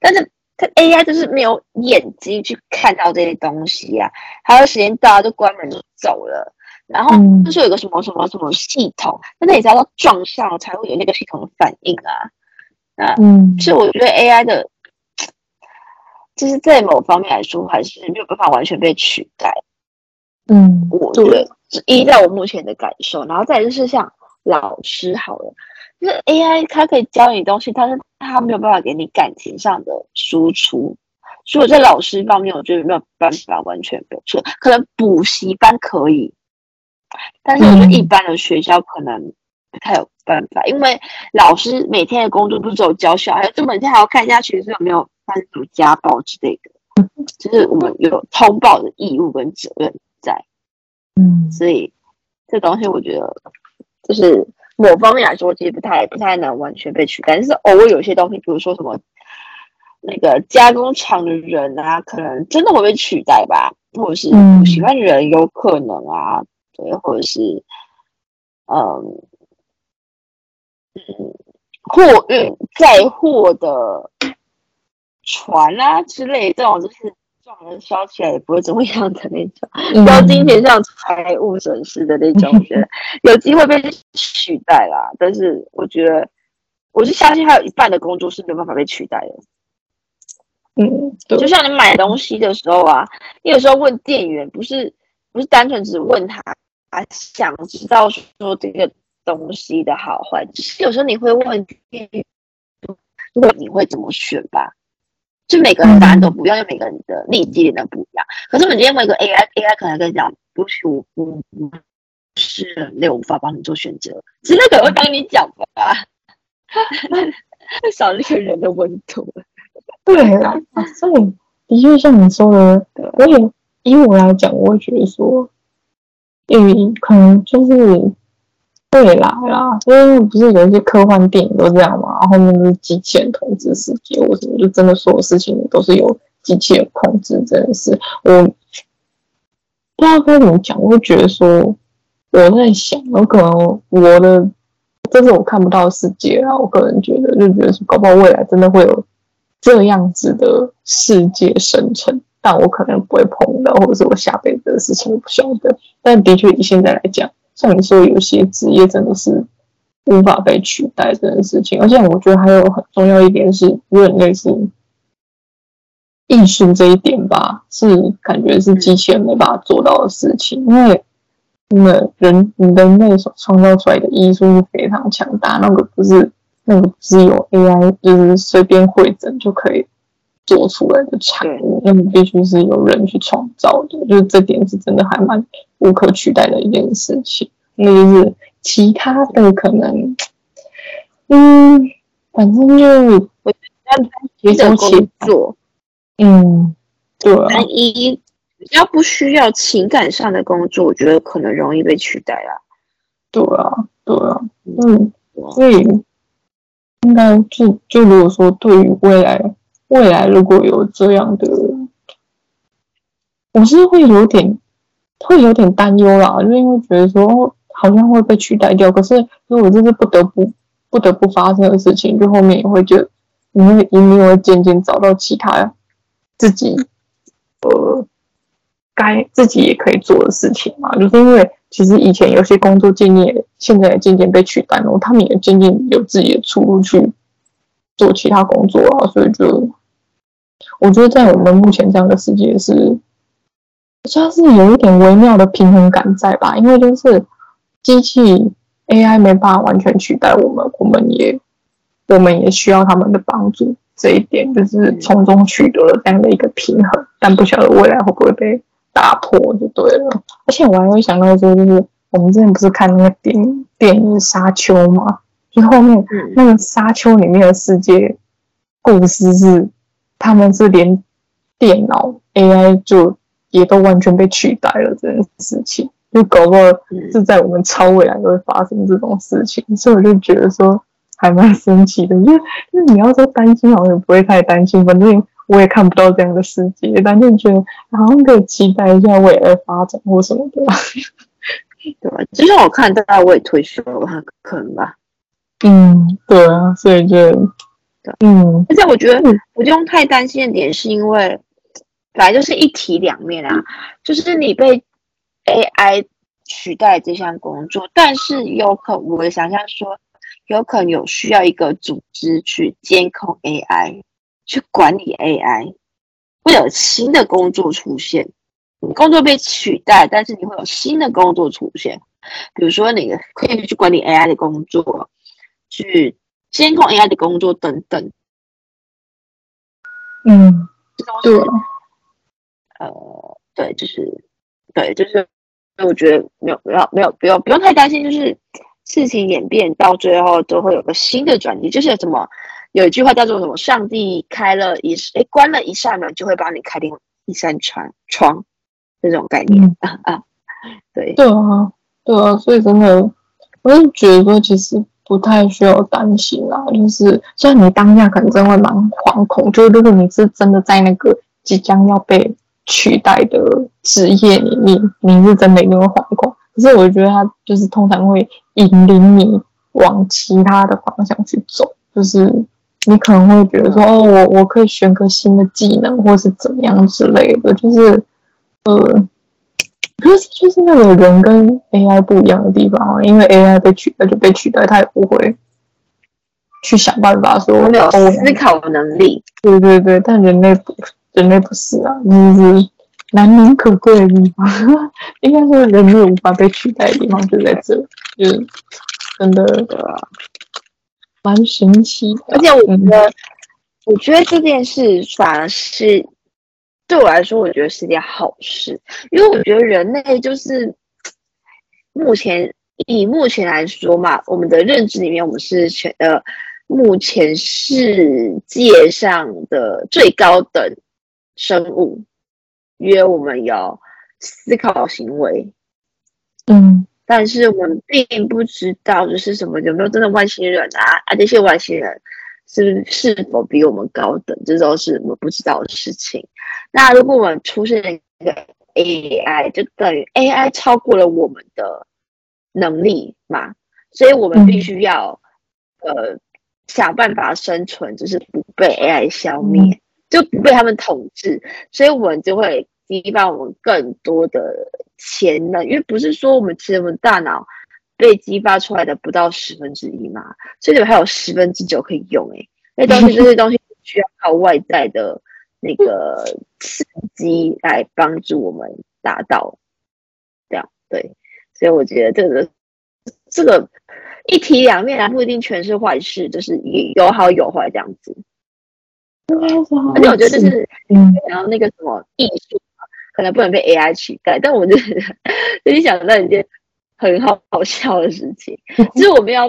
但是他 AI 就是没有眼睛去看到这些东西啊，还有时间到就关门就走了，然后就是有个什么什么什么系统，那你只要撞上才会有那个系统的反应啊。啊，嗯，所以我觉得 AI 的，就是在某方面来说，还是没有办法完全被取代。嗯，我觉得依照我目前的感受，然后再就是像老师好了，就是 AI 它可以教你东西，但是它没有办法给你感情上的输出，所以我在老师方面，我觉得没有办法完全没有错。可能补习班可以，但是我觉得一般的学校可能不太有办法，嗯、因为老师每天的工作不是只有教小孩，就每天还要看一下学生有没有发生什么家暴之类的，就是我们有通报的义务跟责任在。嗯，所以这东西我觉得就是某方面来说，其实不太不太能完全被取代，但是偶尔有些东西，比如说什么。那个加工厂的人啊，可能真的会被取代吧，或者是补习班的人有可能啊，对，或者是嗯嗯，货运载货的船啊之类，这种就是撞人烧起来也不会怎么样的那种，要金钱上财务损失的那种，我觉得有机会被取代啦。但是我觉得，我是相信还有一半的工作是没有办法被取代的。嗯，就像你买东西的时候啊，你有时候问店员，不是不是单纯只问他，他想知道说这个东西的好坏，只是有时候你会问店员，如果你会怎么选吧？就每个人答案都不一样，就每个人的利基点都不一样。可是我们今天问一个 AI，AI 可能跟你讲，不是我我不是人类，我无法帮你做选择，其实可能会帮你讲吧，少了一个人的温度。对啦，所以的确像你说的，我也以我来讲，我会觉得说，嗯，可能就是未来啦，因为不是有一些科幻电影都这样嘛，然后面就是机器人统治世界，或什么，就真的所有事情都是由机器人控制，真的是我不知道该怎么讲，我会觉得说，我在想，有可能我的这是我看不到的世界啊，我个人觉得就觉得说，搞不好未来真的会有。这样子的世界生成，但我可能不会碰到，或者是我下辈子的事情我不晓得。但的确以现在来讲，像你说有些职业真的是无法被取代这件事情，而且我觉得还有很重要一点是，有点类似艺术这一点吧，是感觉是机器人没办法做到的事情，因为因为人人类所创造出来的艺术是非常强大，那个不是。那个只有 AI 就是随便绘整就可以做出来的产物，那么必须是有人去创造的，就是这点是真的还蛮无可取代的一件事情。那就是其他的可能，嗯，反正就我觉得工作，嗯，对啊，单一比较不需要情感上的工作，我觉得可能容易被取代啊。对啊，对啊，嗯，所以。应该就就如果说对于未来未来如果有这样的，我是会有点会有点担忧啦，就因为觉得说好像会被取代掉。可是如果这是不得不不得不发生的事情，就后面也会觉得你会一定会渐渐找到其他自己呃该自己也可以做的事情嘛，就是因为。其实以前有些工作经验，现在也渐渐被取代了，他们也渐渐有自己的出路去做其他工作啊，所以就我觉得在我们目前这样的世界是，算是有一点微妙的平衡感在吧，因为就是机器 AI 没办法完全取代我们，我们也我们也需要他们的帮助，这一点就是从中取得了这样的一个平衡，但不晓得未来会不会被。打破就对了，而且我还会想到说，就是我们之前不是看那个电影电影《沙丘》吗？就后面那个《沙丘》里面的世界故事是，他们是连电脑 AI 就也都完全被取代了这件事情，就搞不好是在我们超未来都会发生这种事情，所以我就觉得说还蛮神奇的，因为 因为你要说担心，好像也不会太担心，反正。我也看不到这样的世界，但就觉得好像可以期待一下未来的发展或什么的，对吧？就像我看大家我也退休了，可能吧。嗯，对啊，所以就，嗯，而且我觉得不用太担心的点，是因为本来就是一体两面啊，就是你被 AI 取代这项工作，但是有可我的想象说，有可能有需要一个组织去监控 AI。去管理 AI，会有新的工作出现。你工作被取代，但是你会有新的工作出现。比如说，你可以去管理 AI 的工作，去监控 AI 的工作等等。嗯，这都是呃，对，就是对，就是我觉得没有没有没有不用不用太担心，就是事情演变到最后都会有个新的转机，就是什么有一句话叫做什么？上帝开了一哎关了一扇门，就会帮你开另一扇窗窗，这种概念啊、嗯、啊，对对啊对啊，所以真的，我是觉得说其实。不太需要担心啦，就是虽然你当下可能真的会蛮惶恐，就如果你是真的在那个即将要被取代的职业里面，你是真的一定会惶恐。可是我觉得他就是通常会引领你往其他的方向去走，就是你可能会觉得说，哦，我我可以选个新的技能，或是怎么样之类的，就是呃。可是就是那个人跟 AI 不一样的地方，因为 AI 被取代就被取代，他也不会去想办法说没有思考能力。对对对，但人类不，人类不是啊，就是难能可贵的地方。应该说人类无法被取代的地方就在这，就是真的蛮神奇的。而且我觉得，嗯、我觉得这件事反而是。对我来说，我觉得是件好事，因为我觉得人类就是目前以目前来说嘛，我们的认知里面，我们是全呃目前世界上的最高等生物，因为我们有思考行为，嗯，但是我们并不知道就是什么有没有真的外星人啊啊这些外星人。是是否比我们高等，这都是我们不知道的事情。那如果我们出现一个 AI，就等于 AI 超过了我们的能力嘛？所以我们必须要、嗯、呃想办法生存，就是不被 AI 消灭，嗯、就不被他们统治。所以我们就会激发我们更多的潜能，因为不是说我们其实我们大脑。被激发出来的不到十分之一嘛，所以你们还有十分之九可以用诶、欸，那东西 这些东西需要靠外在的那个刺激来帮助我们达到这样对，所以我觉得这个这个一体两面啊，不一定全是坏事，就是有好有坏这样子。而且我觉得就是然后那个什么艺术可能不能被 AI 取代，但我就是就是想到一件。很好 好笑的事情，就是我们要，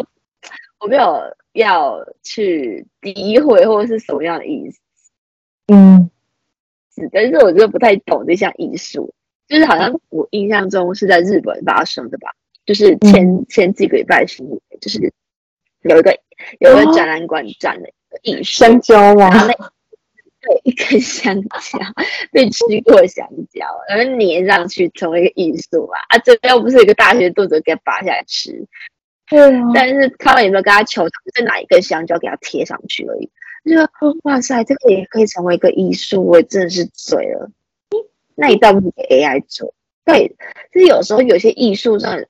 我没有要去诋毁或者是什么样的意思，嗯，是，但是我觉得不太懂这项艺术，就是好像我印象中是在日本发生的吧，就是前、嗯、前几个礼拜新闻，就是有一个有一个展览馆展的一个艺术，香蕉吗？对，一根香蕉被吃过香蕉，然后粘上去成为一个艺术嘛？啊，这又不是一个大学肚子给他拔下来吃，对啊。但是他们有没有跟他求，再拿一根香蕉给他贴上去而已？就说哇塞，这个也可以成为一个艺术，我真的是醉了。那你倒不如给 AI 做？对，就是有时候有些艺术上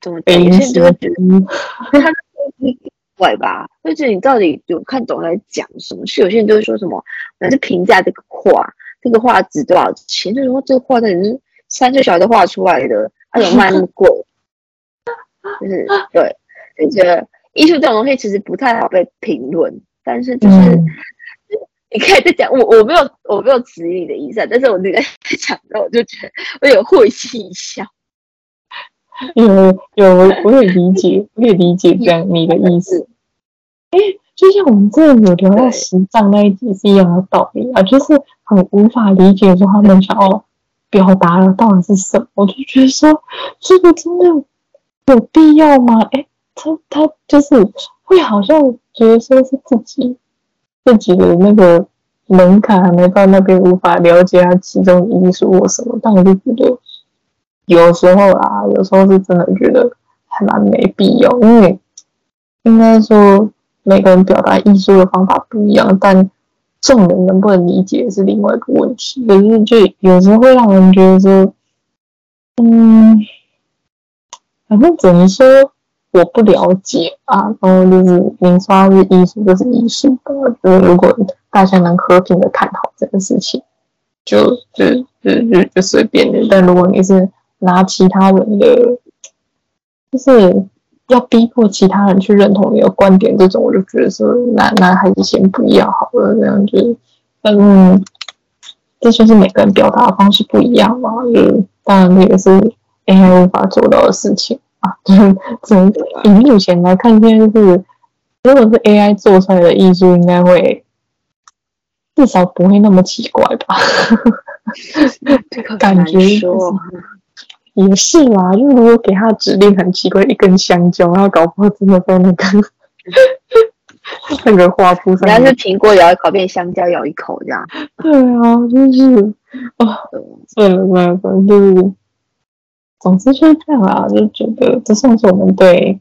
怎么讲，有些人就会觉得 他。怪吧？就是你到底有看懂他在讲什么？是有些人就会说什么，反正评价这个画，这个画值多少钱？就是说这个画到底是三岁小孩都画出来的，他怎么卖那么贵？就是对，就觉得艺术这种东西其实不太好被评论，但是就是、嗯、你可以再讲，我我没有我没有质疑你的意思，但是我那个 讲到我就觉得我有会心一笑。有有，我我也理解，我也理解这样你的意思。哎，就像我们这有聊到十藏那一集是一样的道理啊，就是很无法理解说他们想要表达的到底是什么。我就觉得说，这个真的有必要吗？哎，他他就是会好像觉得说是自己自己的那个门槛还没到那边，无法了解他其中的艺术或什么，但我就觉得。有时候啊，有时候是真的觉得还蛮没必要，因为应该说每个人表达艺术的方法不一样，但众人能不能理解是另外一个问题。可是就有时候会让人觉得说，嗯，反正只能说我不了解啊，然后就是您说它是艺术就是艺术的，就是如果大家能和平的探讨这个事情，就就就就就随便的。但如果你是拿其他人的，就是要逼迫其他人去认同你的观点，这种我就觉得说，那那还是先不要好了，这样就嗯，这就是每个人表达方式不一样嘛。嗯，当然这个是 AI 无法做到的事情啊。就是从以目前来看，现在就是如果是 AI 做出来的艺术，应该会至少不会那么奇怪吧？这个 感觉说也是啦。就如果给他指令很奇怪，一根香蕉，然后搞不好真的在那个。那个画布上，人家是苹果咬一口变香蕉咬一口这样。对啊，就是啊，算了算了，反正就是，总之就是这样啊，就觉得这算是我们对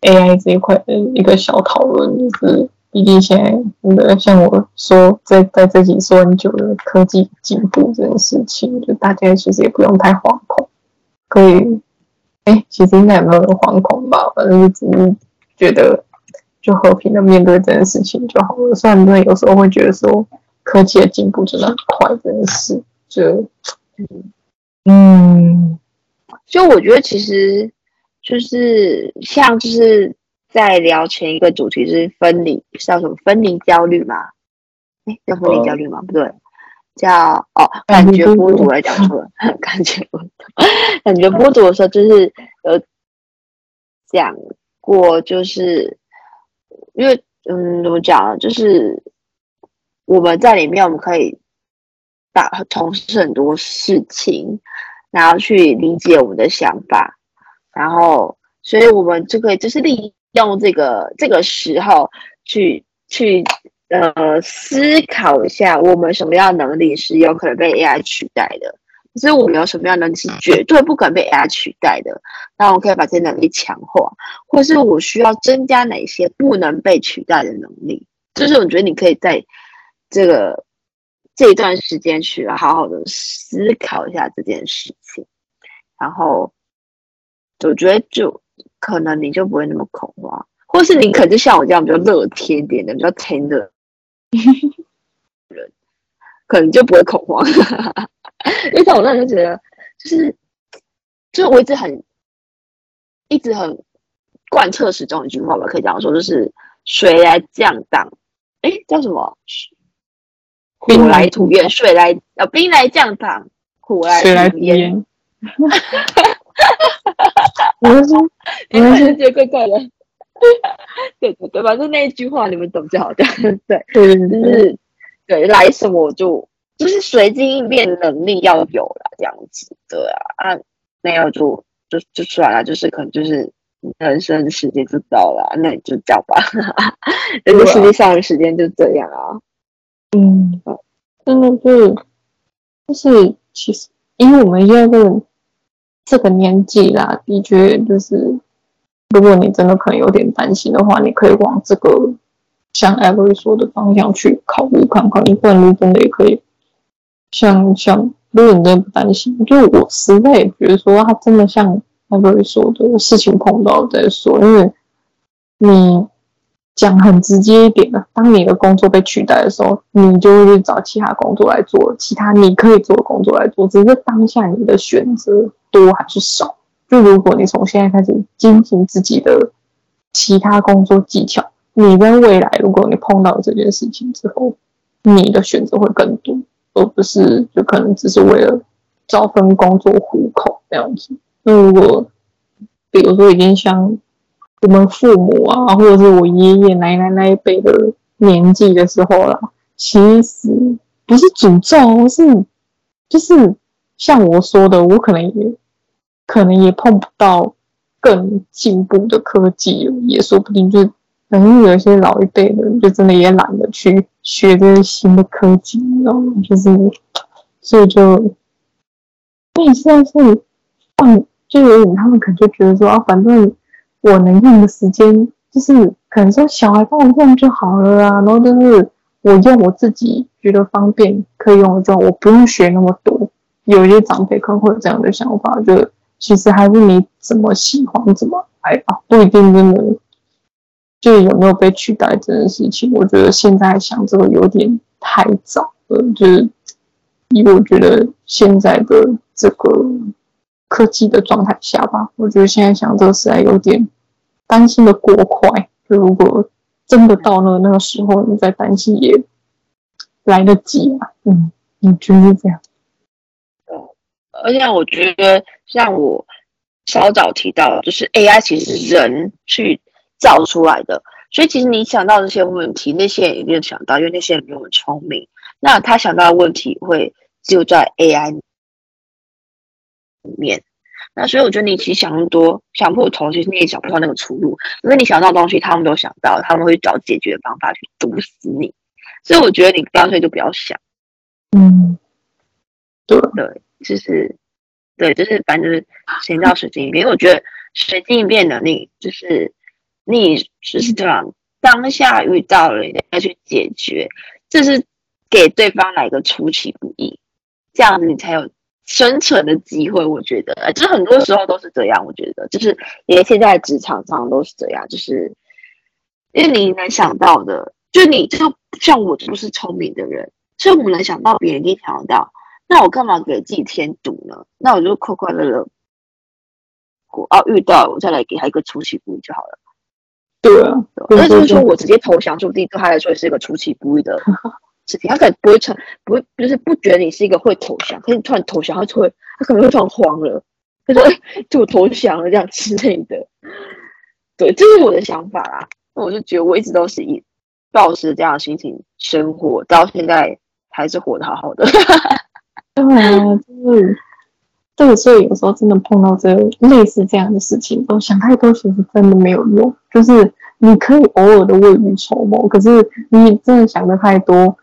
AI 这一块的一个小讨论，就是毕竟现在真的像我说在在这里说很久的科技进步这件事情，就大家其实也不用太惶恐，可以，哎，其实应该也没有人惶恐吧，反正就只是觉得。就和平的面对这件事情就好了。虽然真的有时候会觉得说科技的进步真的很快，真的是就嗯，所以我觉得其实就是像就是在聊前一个主题是分离，叫什么分离焦虑嘛？哎，叫分离焦虑吗？不对，叫哦感觉孤独来讲错了，感觉孤独，感觉孤独的时候就是有讲过就是。因为，嗯，怎么讲呢？就是我们在里面，我们可以打从事很多事情，然后去理解我们的想法，然后，所以我们就可以就是利用这个这个时候去去呃思考一下，我们什么样的能力是有可能被 AI 取代的。所以我们有什么样的能力是绝对不可能被 AI 取代的？那我可以把这些能力强化，或是我需要增加哪些不能被取代的能力？就是我觉得你可以在这个这一段时间去好好的思考一下这件事情，然后我觉得就可能你就不会那么恐慌，或是你可能就像我这样比较乐天点的、比较甜的 人，可能就不会恐慌。因为像我那时候觉得，就是，就我一直很，一直很贯彻始终一句话吧，可以这样说，就是水来降档，哎，叫什么？苦来土掩，水来呃兵来将挡，苦来土掩。哈哈哈哈哈哈！我是说，你们是觉得怪怪的，对对对，反正那一句话你们懂就好对，对，就是对来什么我就。就是随机应变能力要有了，这样子，对啊，啊，没有就就就出来了，就是可能就是人生时间就到了，那你就这样吧，人生世界上的时间就这样啊，嗯，真的是，就是其实，因为我们现在这个这个年纪啦，的确就是，如果你真的可能有点担心的话，你可以往这个像 Avery 说的方向去考虑看看，不然你真的也可以。像像，如果你真的不担心，就我实在也觉得说，他真的像他不会说的事情碰到再说，因为你讲很直接一点的，当你的工作被取代的时候，你就会去找其他工作来做，其他你可以做的工作来做，只是当下你的选择多还是少。就如果你从现在开始精进自己的其他工作技巧，你在未来如果你碰到这件事情之后，你的选择会更多。而不是就可能只是为了找份工作糊口这样子。那如果比如说已经像我们父母啊，或者是我爷爷奶奶那一辈的年纪的时候了，其实不是诅咒，是就是像我说的，我可能也可能也碰不到更进步的科技，也说不定就。可能有一些老一辈的，就真的也懒得去学这些新的科技，你知道吗？就是，所以就，那你现在是放，就有点他们可能就觉得说啊，反正我能用的时间，就是可能说小孩帮我用就好了啊，然后就是我用我自己觉得方便可以用的就，我不用学那么多。有一些长辈可能会有这样的想法，就其实还是你怎么喜欢怎么来吧，不一定真的。就有没有被取代这件事情，我觉得现在想这个有点太早了。就是以我觉得现在的这个科技的状态下吧，我觉得现在想这个实在有点担心的过快。就如果真的到了那个时候，你再担心也来得及啊。嗯，你觉得是这样？而且我觉得像我稍早提到，就是 AI 其实是人去造出来的，所以其实你想到这些问题，那些人也没有想到，因为那些人没有很聪明，那他想到的问题会就在 AI 里面。那所以我觉得你其实想那么多，想破头，其实你也想不到那个出路，因为你想到的东西，他们都想到，他们会找解决的方法去毒死你。所以我觉得你干脆就不要想。嗯，对对，就是对，就是反正就是先到随机应变。因为我觉得随机应变能力就是你就是这样，当下遇到了你要去解决，这是给对方来个出其不意，这样子你才有。生存的机会，我觉得，就是很多时候都是这样。我觉得，就是连现在职场上都是这样，就是因为你能想到的，就你就像我，不是聪明的人，所以我能想到别人一定想得到，那我干嘛给自己添堵呢？那我就快快乐乐过，啊，遇到我再来给他一个出其不意就好了。对啊，那就是说我直接投降，说不定对他来说也是一个出其不意的。事情，他可能不会成，不会，就是不觉得你是一个会投降，可是你突然投降，他就会，他可能会突然慌了，他说：“哎，就我投降了这样之类的。”对，这是我的想法啦。那我就觉得我一直都是以抱持这样的心情生活，到现在还是活得好好的。当然啊，就是这个，所以有时候真的碰到这类似这样的事情，都想太多，其实真的没有用。就是你可以偶尔的未雨绸缪，可是你真的想的太多。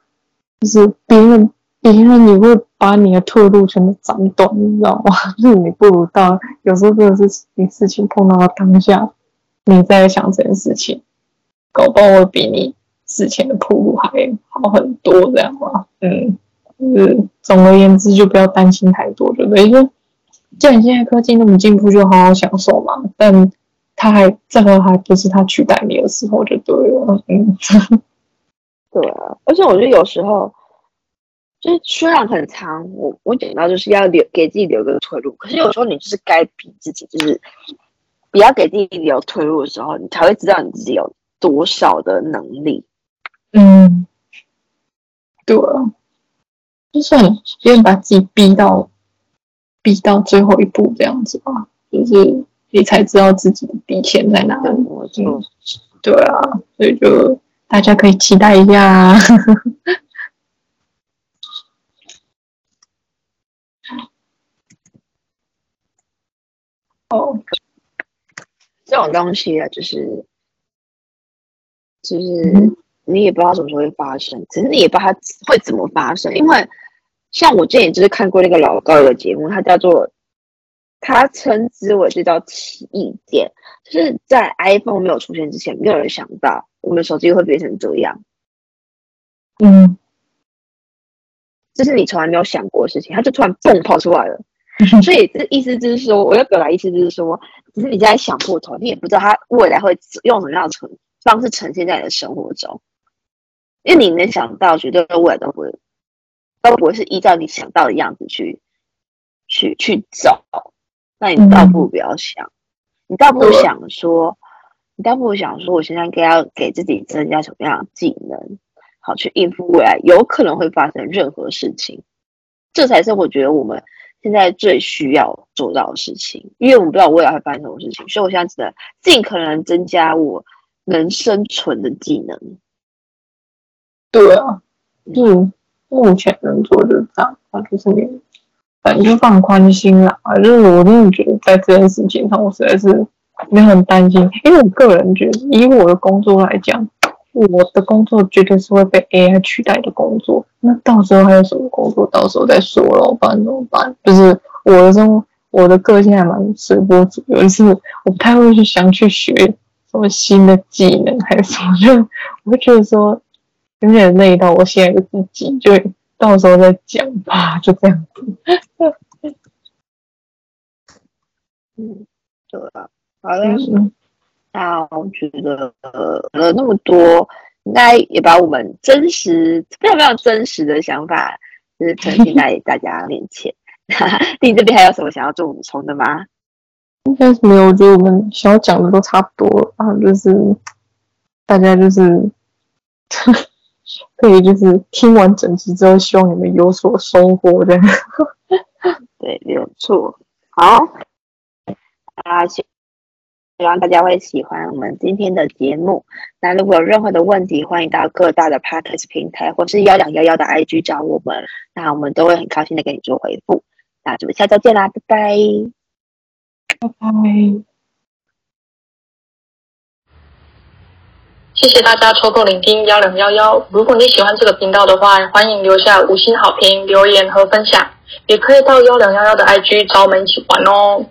就是别人，别人你会把你的退路全部斩断，你知道吗？就是你不如到有时候真的是你事情碰到了当下，你在想这件事情，搞不好会比你之前的铺路还好很多，这样嘛。嗯，就是总而言之，就不要担心太多，对不对？就既然现在科技那么进步，就好好享受嘛。但他还这个还不是他取代你的时候，就对了。嗯。对啊，而且我觉得有时候，就是虽然很长，我我讲到就是要留给自己留个退路，可是有时候你就是该逼自己，就是不要给自己留退路的时候，你才会知道你自己有多少的能力。嗯，对啊，就算别人把自己逼到逼到最后一步这样子吧，就是你才知道自己的底线在哪里。嗯，对啊，所以就。大家可以期待一下啊！哦，这种东西啊，就是就是你也不知道什么时候会发生，只是你也不知道它会怎么发生。因为像我之前就是看过那个老高的节目，它叫做他称之为这叫奇异点，就是在 iPhone 没有出现之前，没有人想到。我们手机会变成这样，嗯，这是你从来没有想过的事情，它就突然蹦跑出来了。所以这意思就是说，我要表达意思就是说，只是你现在想破头，你也不知道它未来会用什么样的呈方式呈现在你的生活中，因为你能想到，绝对未来都不会都不会是依照你想到的样子去去去走。那你倒不如不要想，你倒不如想说。你倒不如想说，我现在应该要给自己增加什么样的技能，好去应付未来有可能会发生任何事情。这才是我觉得我们现在最需要做到的事情，因为我们不知道未来会发生什么事情，所以我现在只能尽可能增加我能生存的技能。对啊，嗯，目前能做的这样，那就是你反正就放宽心啦。就是我真的觉得在这件事情上，我实在是。没有很担心，因为我个人觉得，以我的工作来讲，我的工作绝对是会被 AI 取代的工作。那到时候还有什么工作？到时候再说了，不然怎么办？就是我的生活，我的个性还蛮随波逐流，就是我不太会去想去学什么新的技能，还是什么，就我会觉得说有点累到我现在的自己，就到时候再讲吧，就这样子。嗯，对啊。好的，那我觉得呃，了那么多，应该也把我们真实非常非常真实的想法，就是呈现在大家面前。你这边还有什么想要做补充的吗？应该是没有，我觉得我们想要讲的都差不多啊，就是大家就是 可以就是听完整集之后，希望你们有所收获的。对，没有错。好，啊，希希望大家会喜欢我们今天的节目。那如果有任何的问题，欢迎到各大的 Podcast 平台或是幺两幺幺的 IG 找我们，那我们都会很高兴的给你做回复。那咱们下周见啦，拜拜，拜拜。谢谢大家抽空聆听幺两幺幺。如果你喜欢这个频道的话，欢迎留下五星好评、留言和分享，也可以到幺两幺幺的 IG 找我们一起玩哦。